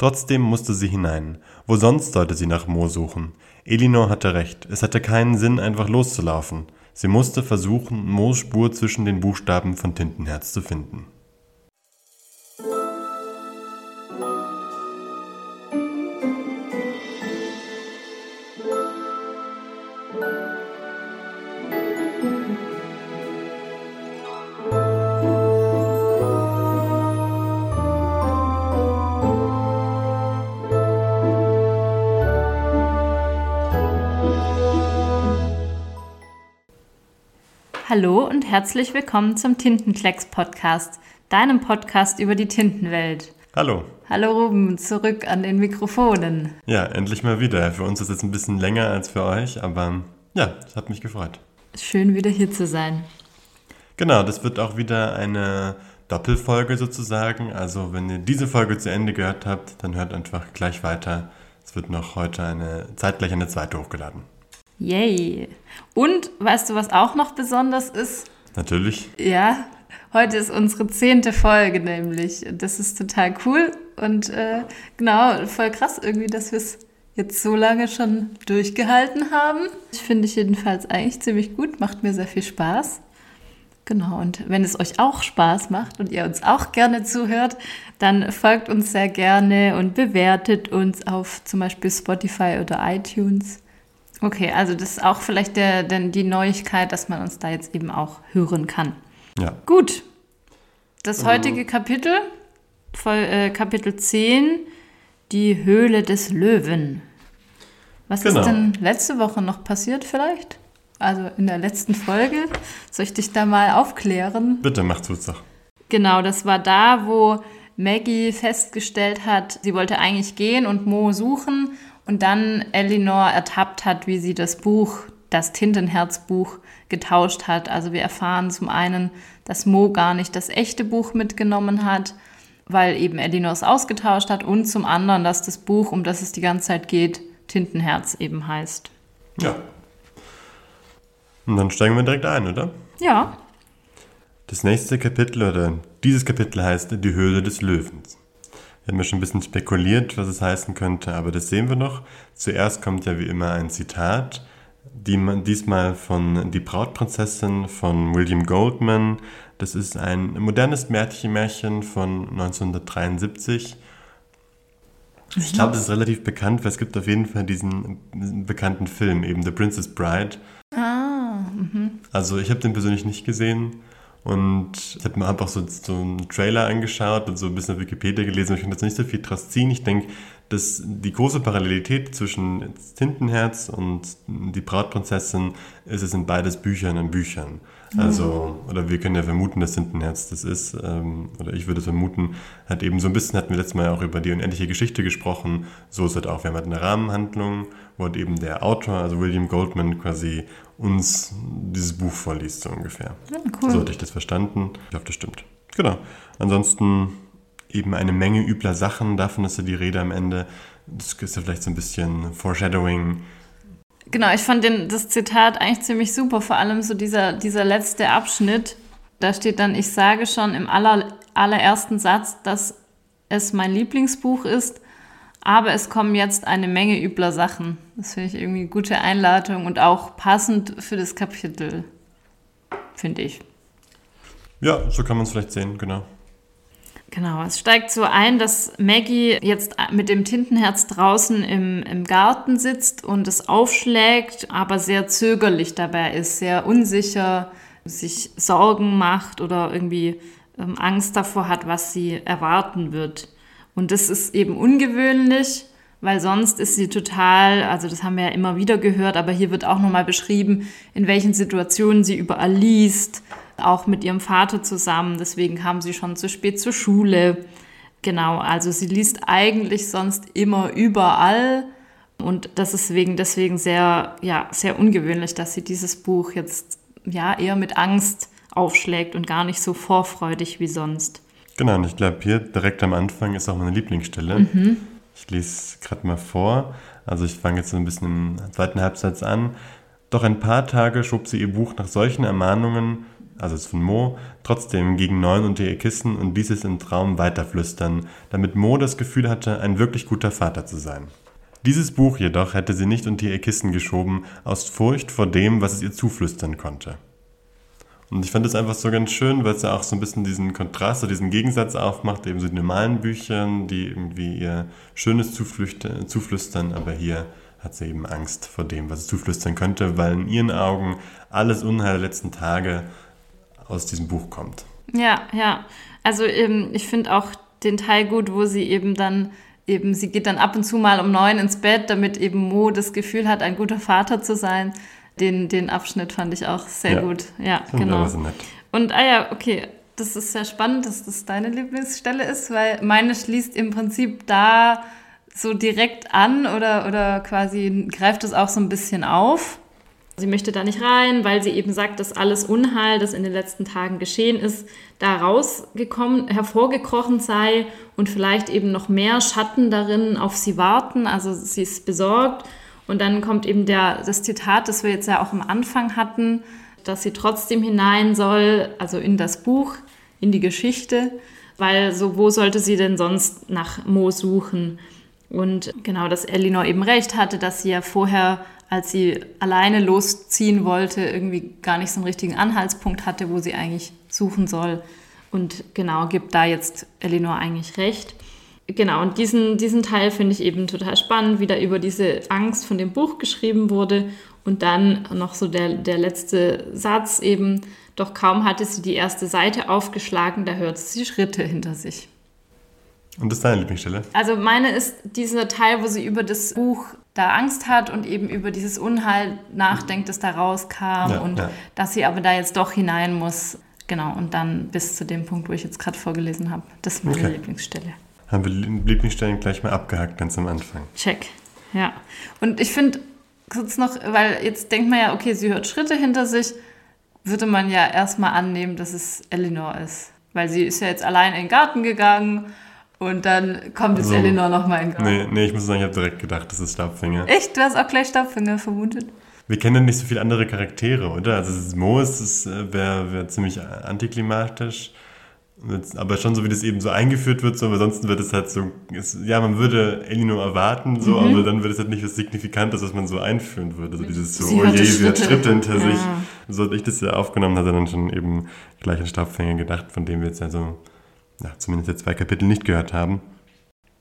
Trotzdem musste sie hinein. Wo sonst sollte sie nach Mo suchen? Elinor hatte recht. Es hatte keinen Sinn, einfach loszulaufen. Sie musste versuchen, Moos Spur zwischen den Buchstaben von Tintenherz zu finden. Hallo und herzlich willkommen zum Tintenklecks Podcast, deinem Podcast über die Tintenwelt. Hallo. Hallo Ruben, zurück an den Mikrofonen. Ja, endlich mal wieder. Für uns ist es ein bisschen länger als für euch, aber ja, es hat mich gefreut. Schön wieder hier zu sein. Genau, das wird auch wieder eine Doppelfolge sozusagen. Also wenn ihr diese Folge zu Ende gehört habt, dann hört einfach gleich weiter. Es wird noch heute eine zeitgleich eine zweite hochgeladen. Yay. Und weißt du, was auch noch besonders ist? Natürlich. Ja, heute ist unsere zehnte Folge nämlich. Das ist total cool und äh, genau, voll krass irgendwie, dass wir es jetzt so lange schon durchgehalten haben. Ich finde ich jedenfalls eigentlich ziemlich gut, macht mir sehr viel Spaß. Genau, und wenn es euch auch Spaß macht und ihr uns auch gerne zuhört, dann folgt uns sehr gerne und bewertet uns auf zum Beispiel Spotify oder iTunes. Okay, also das ist auch vielleicht der, denn die Neuigkeit, dass man uns da jetzt eben auch hören kann. Ja. Gut. Das heutige Kapitel, äh, Kapitel 10, die Höhle des Löwen. Was Genau. ist denn letzte Woche noch passiert vielleicht? Also in der letzten Folge. Soll ich dich da mal aufklären? Bitte, macht es doch. Genau, das war da, wo Maggie festgestellt hat, sie wollte eigentlich gehen und Mo suchen und dann Elinor ertappt hat, wie sie das Buch, das Tintenherzbuch, getauscht hat. Also wir erfahren zum einen, dass Mo gar nicht das echte Buch mitgenommen hat, weil eben Elinor es ausgetauscht hat und zum anderen, dass das Buch, um das es die ganze Zeit geht, Tintenherz eben heißt. Ja. Und dann steigen wir direkt ein, oder? Ja, Das nächste Kapitel oder dieses Kapitel heißt Die Höhle des Löwens. Wir haben ja schon ein bisschen spekuliert, was es heißen könnte, aber das sehen wir noch. Zuerst kommt ja wie immer ein Zitat, die diesmal von Die Brautprinzessin von William Goldman. Das ist ein modernes Märchen von 1973. Ich glaube, das ist relativ bekannt, weil es gibt auf jeden Fall diesen bekannten Film, eben The Princess Bride. Also ich habe den persönlich nicht gesehen und ich habe mir einfach so, so einen Trailer angeschaut und so ein bisschen auf Wikipedia gelesen ich kann jetzt nicht so viel draus ziehen. Ich denke, dass die große Parallelität zwischen Tintenherz und die Brautprinzessin ist es in beides Büchern in Büchern. Also, oder wir können ja vermuten, dass Tintenherz das ist, ähm, oder ich würde vermuten, hat eben so ein bisschen, hatten wir letztes Mal auch über die unendliche Geschichte gesprochen, so ist es auch, wir haben halt eine Rahmenhandlung, wo halt eben der Autor, also William Goldman, quasi uns dieses Buch vorliest, so ungefähr. Ja, cool. So hatte ich das verstanden. Ich hoffe, das stimmt. Genau. Ansonsten eben eine Menge übler Sachen, davon ist ja die Rede am Ende. Das ist ja vielleicht so ein bisschen Foreshadowing. Genau, ich fand den, das Zitat eigentlich ziemlich super, vor allem so dieser, dieser letzte Abschnitt. Da steht dann, ich sage schon im aller, allerersten Satz, dass es mein Lieblingsbuch ist, aber es kommen jetzt eine Menge übler Sachen. Das finde ich irgendwie eine gute Einladung und auch passend für das Kapitel, finde ich. Ja, so kann man es vielleicht sehen, genau. Genau, es steigt so ein, dass Maggie jetzt mit dem Tintenherz draußen im, im Garten sitzt und es aufschlägt, aber sehr zögerlich dabei ist, sehr unsicher, sich Sorgen macht oder irgendwie ähm, Angst davor hat, was sie erwarten wird. Und das ist eben ungewöhnlich, weil sonst ist sie total, also das haben wir ja immer wieder gehört, aber hier wird auch nochmal beschrieben, in welchen Situationen sie überall liest, auch mit ihrem Vater zusammen. Deswegen kam sie schon zu spät zur Schule. Genau, also sie liest eigentlich sonst immer überall. Und das ist wegen, deswegen sehr, ja, sehr ungewöhnlich, dass sie dieses Buch jetzt ja eher mit Angst aufschlägt und gar nicht so vorfreudig wie sonst. Genau, und ich glaube, hier direkt am Anfang ist auch meine Lieblingsstelle. Ich lese gerade mal vor. Also ich fange jetzt so ein bisschen im zweiten Halbsatz an. Doch ein paar Tage schob sie ihr Buch nach solchen Ermahnungen also von Mo, trotzdem gegen Neun unter ihr Kissen und ließ es im Traum weiterflüstern, damit Mo das Gefühl hatte, ein wirklich guter Vater zu sein. Dieses Buch jedoch hätte sie nicht unter ihr Kissen geschoben, aus Furcht vor dem, was es ihr zuflüstern konnte. Und ich fand es einfach so ganz schön, weil es ja auch so ein bisschen diesen Kontrast oder diesen Gegensatz aufmacht, eben so die normalen Büchern, die irgendwie ihr Schönes zuflüstern, aber hier hat sie eben Angst vor dem, was es zuflüstern könnte, weil in ihren Augen alles Unheil der letzten Tage aus diesem Buch kommt. Ja, ja. Also eben, ich finde auch den Teil gut, wo sie eben dann eben, sie geht dann ab und zu mal um neun ins Bett, damit eben Mo das Gefühl hat, ein guter Vater zu sein den, den Abschnitt fand ich auch sehr ja. gut. Ja, genau. So und ah ja, okay, das ist sehr spannend, dass das deine Lieblingsstelle ist, weil meine schließt im Prinzip da so direkt an oder, oder quasi greift es auch so ein bisschen auf. Sie möchte da nicht rein, weil sie eben sagt, dass alles Unheil, das in den letzten Tagen geschehen ist, da rausgekommen, hervorgekrochen sei und vielleicht eben noch mehr Schatten darin auf sie warten. Also sie ist besorgt und dann kommt eben der, das Zitat, das wir jetzt ja auch am Anfang hatten, dass sie trotzdem hinein soll, also in das Buch, in die Geschichte, weil so, wo sollte sie denn sonst nach Mo suchen? Und genau, dass Elinor eben recht hatte, dass sie ja vorher, als sie alleine losziehen wollte, irgendwie gar nicht so einen richtigen Anhaltspunkt hatte, wo sie eigentlich suchen soll. Und genau, gibt da jetzt Elinor eigentlich recht. Genau, und diesen, diesen Teil finde ich eben total spannend, wie da über diese Angst von dem Buch geschrieben wurde. Und dann noch so der, der letzte Satz eben, doch kaum hatte sie die erste Seite aufgeschlagen, da hörte sie Schritte hinter sich. Und das ist deine Lieblingsstelle? Also meine ist dieser Teil, wo sie über das Buch da Angst hat und eben über dieses Unheil nachdenkt, das da rauskam ja, und ja. dass sie aber da jetzt doch hinein muss. Genau, und dann bis zu dem Punkt, wo ich jetzt gerade vorgelesen habe. Das ist meine okay. Lieblingsstelle haben wir Lieblingsstellen gleich mal abgehakt, ganz am Anfang. Check. Ja. Und ich finde kurz noch, weil jetzt denkt man ja, okay, sie hört Schritte hinter sich, würde man ja erstmal annehmen, dass es Eleanor ist. Weil sie ist ja jetzt allein in den Garten gegangen und dann kommt jetzt also, Eleanor nochmal in den Garten. Nee, nee, ich muss sagen, ich habe direkt gedacht, das ist Staubfinger. Echt? Du hast auch gleich Staubfinger vermutet? Wir kennen ja nicht so viele andere Charaktere, oder? Also Mo ist, äh, wäre wär ziemlich antiklimatisch. Aber schon so, wie das eben so eingeführt wird, so, aber ansonsten wird es halt so, es, ja, man würde Elinor erwarten, so, mhm. aber dann wird es halt nicht was Signifikantes, was man so einführen würde. So dieses so, oh je, sie hat Schritte hinter ja. sich. So hat ich das ja aufgenommen, hat er dann schon eben gleich an Staubfänger gedacht, von dem wir jetzt ja so, ja, zumindest jetzt zwei Kapitel nicht gehört haben.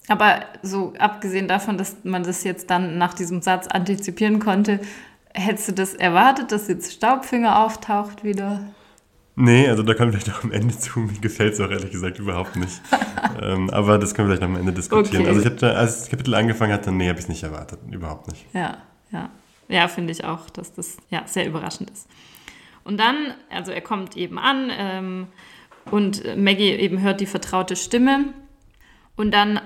Aber so abgesehen davon, dass man das jetzt dann nach diesem Satz antizipieren konnte, hättest du das erwartet, dass jetzt Staubfinger auftaucht wieder? Nee, also da können wir vielleicht auch am Ende zu. Mir gefällt es auch ehrlich gesagt überhaupt nicht. ähm, aber das können wir vielleicht noch am Ende diskutieren. Okay. Also ich hatte, als das Kapitel angefangen hatte, nee, habe ich es nicht erwartet. Überhaupt nicht. Ja, ja. Ja, finde ich auch, dass das ja, sehr überraschend ist. Und dann, also er kommt eben an ähm, und Maggie eben hört die vertraute Stimme. Und dann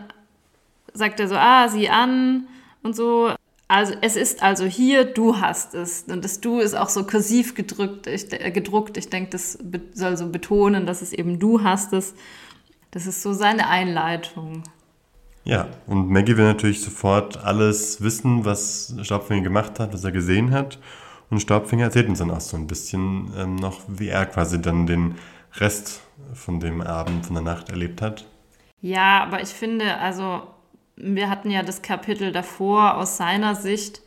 sagt er so, ah, sieh an und so. Also es ist also hier, du hast es. Und das Du ist auch so kursiv gedrückt, ich, äh, gedruckt. Ich denke, das soll so betonen, dass es eben du hast es. Das ist so seine Einleitung. Ja, und Maggie will natürlich sofort alles wissen, was Staubfinger gemacht hat, was er gesehen hat. Und Staubfinger erzählt uns dann auch so ein bisschen ähm, noch, wie er quasi dann den Rest von dem Abend, von der Nacht erlebt hat. Ja, aber ich finde, also wir hatten ja das Kapitel davor aus seiner Sicht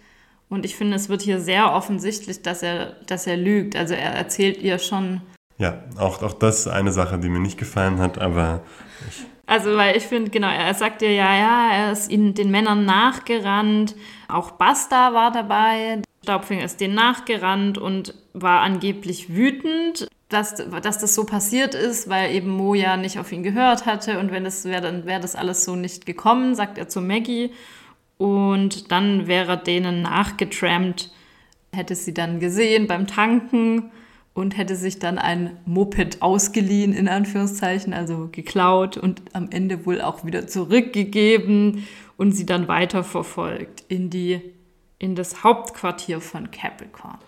und ich finde, es wird hier sehr offensichtlich, dass er, dass er lügt. Also er erzählt ihr schon. Ja, auch, auch das ist eine Sache, die mir nicht gefallen hat, aber ich also, weil ich finde, genau, er sagt ihr ja, ja, er ist ihnen den Männern nachgerannt. Auch Basta war dabei. Staubfinger ist denen nachgerannt und war angeblich wütend dass, dass das so passiert ist, weil eben Mo ja nicht auf ihn gehört hatte und wenn das wäre, dann wäre das alles so nicht gekommen, sagt er zu Maggie. Und dann wäre denen nachgetrampt, hätte sie dann gesehen beim Tanken und hätte sich dann ein Moped ausgeliehen, in Anführungszeichen, also geklaut und am Ende wohl auch wieder zurückgegeben und sie dann weiterverfolgt in die, in das Hauptquartier von Capricorn.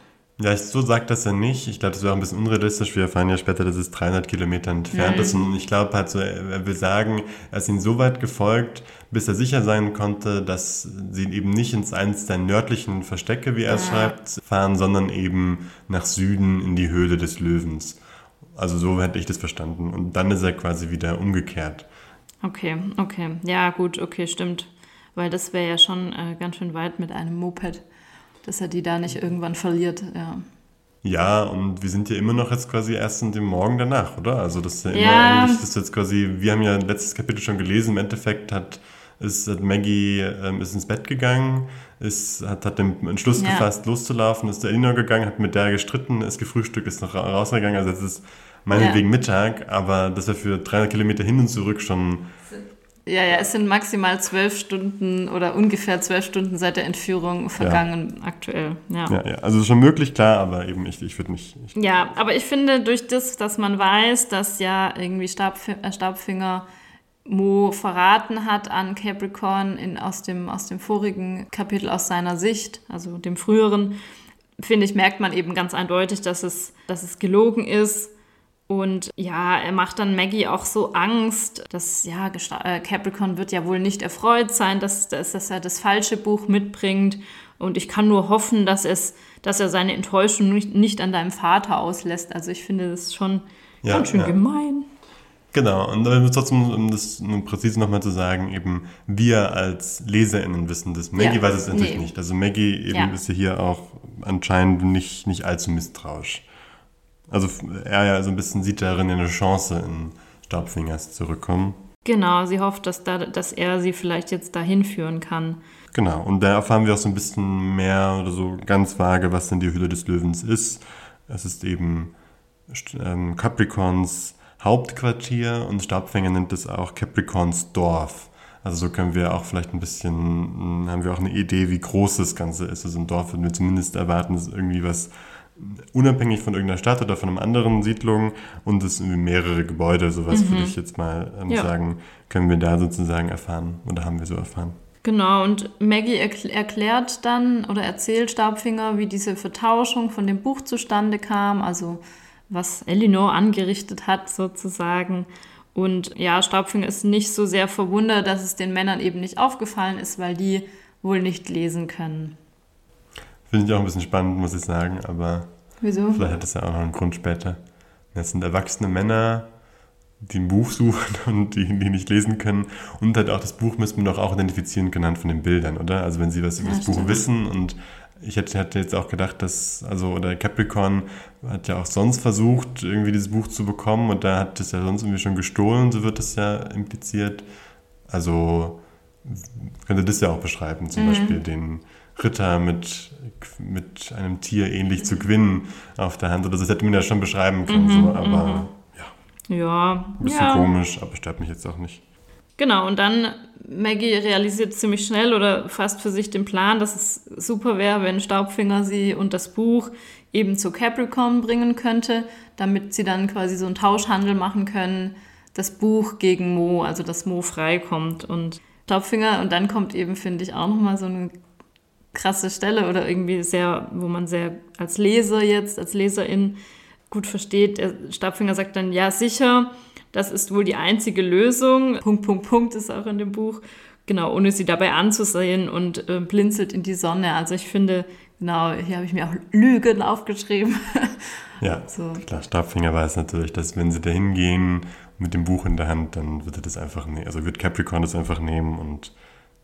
Ja, so sagt das er nicht. Ich glaube, das wäre auch ein bisschen unrealistisch. Wir erfahren ja später, dass es 300 Kilometer entfernt mhm. ist. Und ich glaube halt so, er will sagen, er ist ihnen so weit gefolgt, bis er sicher sein konnte, dass sie eben nicht ins eins der nördlichen Verstecke, wie er es ja. schreibt, fahren, sondern eben nach Süden in die Höhle des Löwens. Also so hätte ich das verstanden. Und dann ist er quasi wieder umgekehrt. Okay, okay. Ja, gut, okay, stimmt. Weil das wäre ja schon äh, ganz schön weit mit einem Moped, dass er die da nicht irgendwann verliert, ja. Ja, und wir sind ja immer noch jetzt quasi erst in dem Morgen danach, oder? Also das ist ja immer Ja. eigentlich, das ist jetzt quasi, wir haben ja letztes Kapitel schon gelesen, im Endeffekt hat, ist, hat Maggie ähm, ist ins Bett gegangen, ist, hat, hat den Entschluss Ja. gefasst, loszulaufen, ist zu Elinor gegangen, hat mit der gestritten, ist gefrühstückt, ist noch ra- rausgegangen, also jetzt ist meinetwegen Mittag, aber das wäre für 300 Kilometer hin und zurück schon, Ja, ja, es sind maximal zwölf Stunden oder ungefähr zwölf Stunden seit der Entführung vergangen aktuell. Ja. ja, ja, also schon möglich, klar, aber eben ich, ich würde nicht, ich, Ja, aber ich finde, durch das, dass man weiß, dass ja irgendwie Stabf äh, Staubfinger Mo verraten hat an Capricorn in, aus, dem, aus dem vorigen Kapitel aus seiner Sicht, also dem früheren, finde ich, merkt man eben ganz eindeutig, dass es, dass es gelogen ist. Und ja, er macht dann Maggie auch so Angst, dass ja, äh, Capricorn wird ja wohl nicht erfreut sein, dass, dass, dass er das falsche Buch mitbringt. Und ich kann nur hoffen, dass, es, dass er seine Enttäuschung nicht, nicht an deinem Vater auslässt. Also ich finde das schon Ja, ganz schön ja. gemein. Genau, und trotzdem, um das präzise nochmal zu sagen, eben wir als LeserInnen wissen das. Maggie Ja, weiß es natürlich nee. nicht. Also Maggie eben ist ja hier auch anscheinend nicht, nicht allzu misstrauisch. Also er ja so ein bisschen sieht darin eine Chance, in Staubfingers zurückkommen. Genau, sie hofft, dass, da, dass er sie vielleicht jetzt dahin führen kann. Genau, und da erfahren wir auch so ein bisschen mehr oder so ganz vage, was denn die Hülle des Löwens ist. Es ist eben ähm, Capricorns Hauptquartier und Stabfänger nennt es auch Capricorns Dorf. Also so können wir auch vielleicht ein bisschen, mh, haben wir auch eine Idee, wie groß das Ganze ist. Also ein Dorf würden wir zumindest erwarten, ist irgendwie was unabhängig von irgendeiner Stadt oder von einer anderen Siedlung und es sind mehrere Gebäude, sowas würde ich jetzt mal ähm, Ja. sagen, können wir da sozusagen erfahren oder haben wir so erfahren. Genau, und Maggie erkl erklärt dann oder erzählt Staubfinger, wie diese Vertauschung von dem Buch zustande kam, also was Elinor angerichtet hat sozusagen. Und ja, Staubfinger ist nicht so sehr verwundert, dass es den Männern eben nicht aufgefallen ist, weil die wohl nicht lesen können. Finde ich auch ein bisschen spannend, muss ich sagen, aber Wieso? vielleicht hat das ja auch noch einen Grund später. Das sind erwachsene Männer, die ein Buch suchen und die, die nicht lesen können. Und halt auch das Buch müssen wir doch auch identifizieren können anhand von den Bildern, oder? Also wenn sie was über Ja, das Buch stimmt. wissen und ich hätte, hätte jetzt auch gedacht, dass, also, oder Capricorn hat ja auch sonst versucht, irgendwie dieses Buch zu bekommen und da hat es ja sonst irgendwie schon gestohlen, so wird es ja impliziert. Also könnte das ja auch beschreiben, zum Beispiel den Ritter mit, mit einem Tier ähnlich zu Quinn auf der Hand oder so. Das hätte man ja schon beschreiben können, so, aber ja, Ja, ein bisschen ja. komisch, aber stört mich jetzt auch nicht. Genau, und dann Maggie realisiert ziemlich schnell oder fasst für sich den Plan, dass es super wäre, wenn Staubfinger sie und das Buch eben zu Capricorn bringen könnte, damit sie dann quasi so einen Tauschhandel machen können, das Buch gegen Mo, also dass Mo freikommt und Staubfinger und dann kommt eben, finde ich, auch nochmal so eine krasse Stelle oder irgendwie sehr, wo man sehr als Leser jetzt, als Leserin gut versteht. Der Stabfinger sagt dann, ja, sicher, das ist wohl die einzige Lösung. Punkt, Punkt, Punkt ist auch in dem Buch. Genau, ohne sie dabei anzusehen und äh, blinzelt in die Sonne. Also ich finde, genau, hier habe ich mir auch Lügen aufgeschrieben. Ja, So. klar, Stabfinger weiß natürlich, dass wenn sie da hingehen mit dem Buch in der Hand, dann wird er das einfach nehmen, also wird Capricorn das einfach nehmen und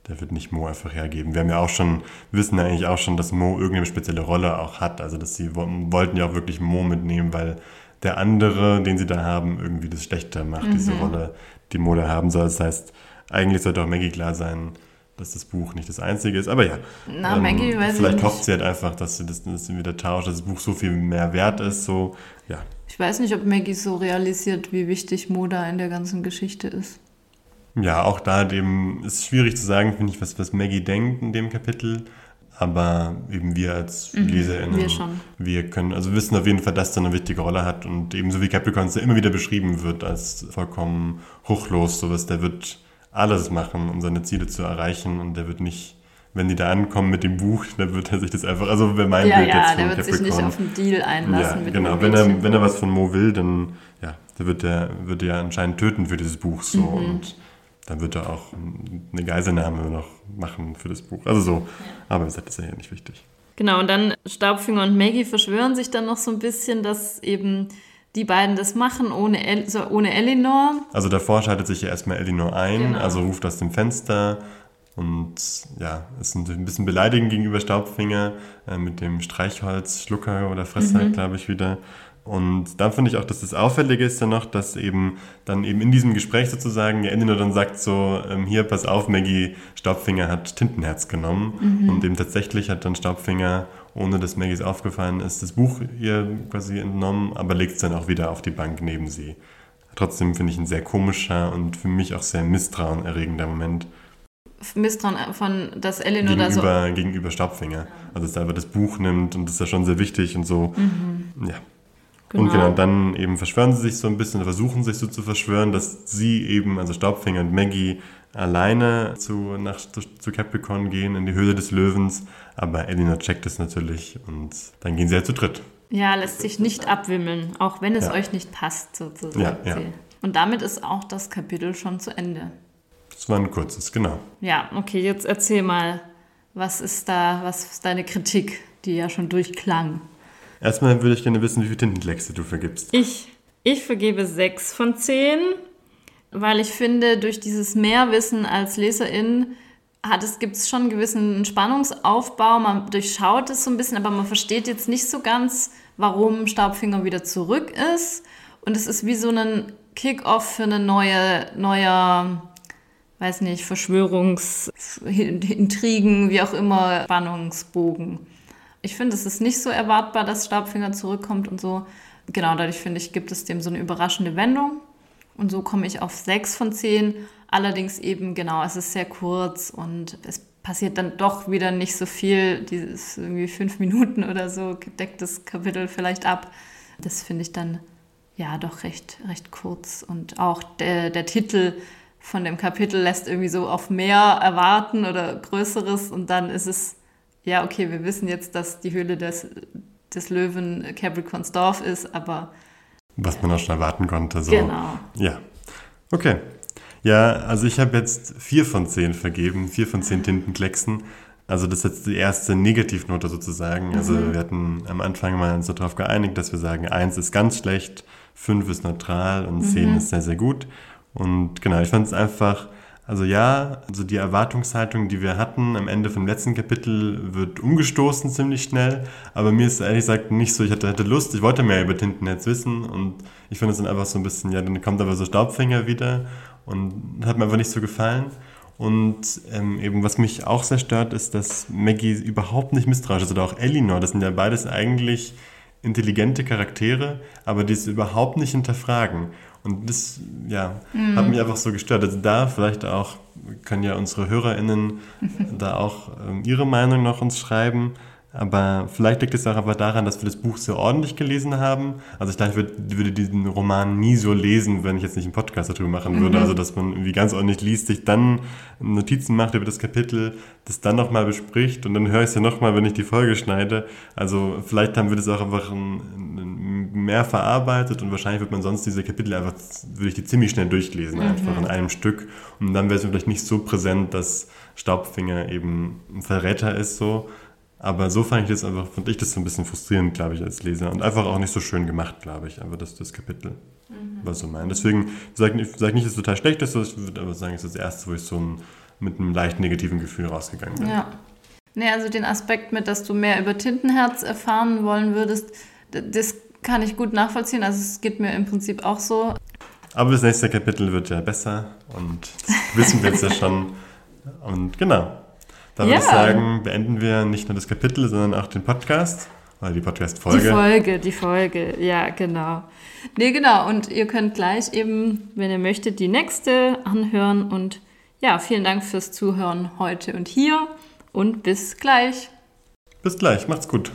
der wird nicht Mo einfach hergeben. Wir haben ja auch schon, wissen ja eigentlich auch schon, dass Mo irgendeine spezielle Rolle auch hat, also dass sie wo- wollten ja auch wirklich Mo mitnehmen, weil der andere, den sie da haben, irgendwie das schlechter macht, diese Rolle, die Mo da haben soll. Das heißt, eigentlich sollte auch Maggie klar sein, dass das Buch nicht das einzige ist, aber ja. Na, Maggie weiß ich Vielleicht hofft sie halt einfach, dass sie das, dass sie wieder tauscht, dass das Buch so viel mehr wert ist, so, ja. Ich weiß nicht, ob Maggie so realisiert, wie wichtig Moda in der ganzen Geschichte ist. Ja, auch da eben ist schwierig zu sagen, finde ich, was, was Maggie denkt in dem Kapitel. Aber eben wir als LeserInnen, Mhm, wir schon. wir können, also wissen auf jeden Fall, dass er eine wichtige Rolle hat und ebenso wie Capricorn es ja immer wieder beschrieben wird als vollkommen ruchlos, sowas, der wird alles machen, um seine Ziele zu erreichen und der wird nicht, wenn die da ankommen mit dem Buch, dann wird er sich das einfach, also wer mein Ja, Bild jetzt ja, von der wird sich nicht Capricorn- auf einen Deal ja, einlassen mit genau. dem Wenn er, wenn er was von Mo will, dann ja, der wird er wird er ja anscheinend töten für dieses Buch so Mhm. und dann wird er auch eine Geiselnahme noch machen für das Buch. Also so. Aber wie gesagt, das ist ja hier nicht wichtig. Genau, und dann Staubfinger und Maggie verschwören sich dann noch so ein bisschen, dass eben die beiden das machen ohne, El so ohne Elinor. Also davor schaltet sich ja erstmal Elinor ein, Genau. also ruft aus dem Fenster und ja, ist ein bisschen beleidigend gegenüber Staubfinger äh, mit dem Streichholz, Schlucker oder Fresser, glaube ich, wieder. Und dann finde ich auch, dass das Auffällige ist ja noch, dass eben dann eben in diesem Gespräch sozusagen ja Elinor dann sagt so, ähm, hier, pass auf, Maggie, Staubfinger hat Tintenherz genommen. Und eben tatsächlich hat dann Staubfinger, ohne dass Maggie es aufgefallen ist, das Buch ihr quasi entnommen, aber legt es dann auch wieder auf die Bank neben sie. Trotzdem finde ich ein sehr komischer und für mich auch sehr misstrauenerregender Moment Misstrauen von, dass Elinor da so. gegenüber, gegenüber Staubfinger. Also dass er einfach das Buch nimmt und das ist ja schon sehr wichtig und so. Ja. Und genau, dann eben verschwören sie sich so ein bisschen, versuchen sich so zu verschwören, dass sie eben, also Staubfinger und Maggie, alleine zu, nach, zu, zu Capricorn gehen, in die Höhle des Löwens. Aber Elinor checkt es natürlich und dann gehen sie halt zu dritt. Ja, lässt sich nicht abwimmeln, auch wenn es Ja. euch nicht passt, sozusagen. Ja, ja. Und damit ist auch das Kapitel schon zu Ende. Das war ein kurzes, genau. Ja, okay, jetzt erzähl mal, was ist da, was ist deine Kritik, die ja schon durchklang? Erstmal würde ich gerne wissen, wie viele Tintenkleckse du vergibst. Ich, ich vergebe 6 von 10, weil ich finde, durch dieses Mehrwissen als Leserin hat es, gibt es schon einen gewissen Spannungsaufbau. Man durchschaut es so ein bisschen, aber man versteht jetzt nicht so ganz, warum Staubfinger wieder zurück ist. Und es ist wie so ein Kick-off für eine neue, neuer, weiß nicht, Verschwörungsintrigen, wie auch immer, Spannungsbogen. Ich finde, es ist nicht so erwartbar, dass Staubfinger zurückkommt und so. Genau, dadurch finde ich, gibt es dem so eine überraschende Wendung. Und so komme ich auf 6 von 10. Allerdings eben, genau, es ist sehr kurz und es passiert dann doch wieder nicht so viel. Dieses irgendwie fünf Minuten oder so deckt das Kapitel vielleicht ab. Das finde ich dann ja doch recht, recht kurz. Und auch der, der Titel von dem Kapitel lässt irgendwie so auf mehr erwarten oder Größeres. Und dann ist es, ja, okay, wir wissen jetzt, dass die Höhle des, des Löwen Capricorns Dorf ist, aber Was man auch schon erwarten konnte. So. genau. Ja. Okay. Ja, also ich habe jetzt vier von zehn vergeben, vier von zehn Tintenklecksen. Also das ist jetzt die erste Negativnote sozusagen. Also wir hatten am Anfang mal uns so darauf geeinigt, dass wir sagen, eins ist ganz schlecht, fünf ist neutral und zehn ist sehr, sehr gut. Und genau, ich fand es einfach, also ja, also die Erwartungshaltung, die wir hatten am Ende vom letzten Kapitel, wird umgestoßen ziemlich schnell. Aber mir ist ehrlich gesagt nicht so, ich hatte, hatte Lust, ich wollte mehr über Tintenherz wissen und ich finde es dann einfach so ein bisschen, ja, dann kommt aber so Staubfinger wieder und hat mir einfach nicht so gefallen. Und ähm, eben, was mich auch sehr stört, ist, dass Maggie überhaupt nicht misstrauisch ist oder auch Elinor. Das sind ja beides eigentlich intelligente Charaktere, aber die es überhaupt nicht hinterfragen. Und das, ja, hat mich einfach so gestört. Also da vielleicht auch, können ja unsere HörerInnen da auch ähm, ihre Meinung noch uns schreiben. Aber vielleicht liegt es auch einfach daran, dass wir das Buch sehr ordentlich gelesen haben. Also ich dachte, ich würde, würde diesen Roman nie so lesen, wenn ich jetzt nicht einen Podcast darüber machen würde. Also dass man irgendwie ganz ordentlich liest, sich dann Notizen macht über das Kapitel, das dann nochmal bespricht und dann höre ich es ja nochmal, wenn ich die Folge schneide. Also vielleicht haben wir das auch einfach ein, ein, mehr verarbeitet und wahrscheinlich wird man sonst diese Kapitel einfach, würde ich die ziemlich schnell durchlesen, einfach in einem Stück. Und dann wäre es mir vielleicht nicht so präsent, dass Staubfinger eben ein Verräter ist so. Aber so fand ich das einfach, fand ich das so ein bisschen frustrierend, glaube ich, als Leser. Und einfach auch nicht so schön gemacht, glaube ich, aber das, das Kapitel. War so mein. Deswegen sage ich sag nicht, dass es total schlecht ist, ich würde aber sagen, es ist das erste, wo ich so ein, mit einem leicht negativen Gefühl rausgegangen bin. Ja. Nee, also den Aspekt mit, dass du mehr über Tintenherz erfahren wollen würdest, das kann ich gut nachvollziehen. Also es geht mir im Prinzip auch so. Aber das nächste Kapitel wird ja besser und das wissen wir jetzt ja schon. Und genau. Da würde Ja. ich sagen, beenden wir nicht nur das Kapitel, sondern auch den Podcast oder die Die Podcast-Folge. Folge, die Folge, ja, genau. Nee, genau. Und ihr könnt gleich eben, wenn ihr möchtet, die nächste anhören. Und ja, vielen Dank fürs Zuhören heute und hier. Und bis gleich. Bis gleich, macht's gut.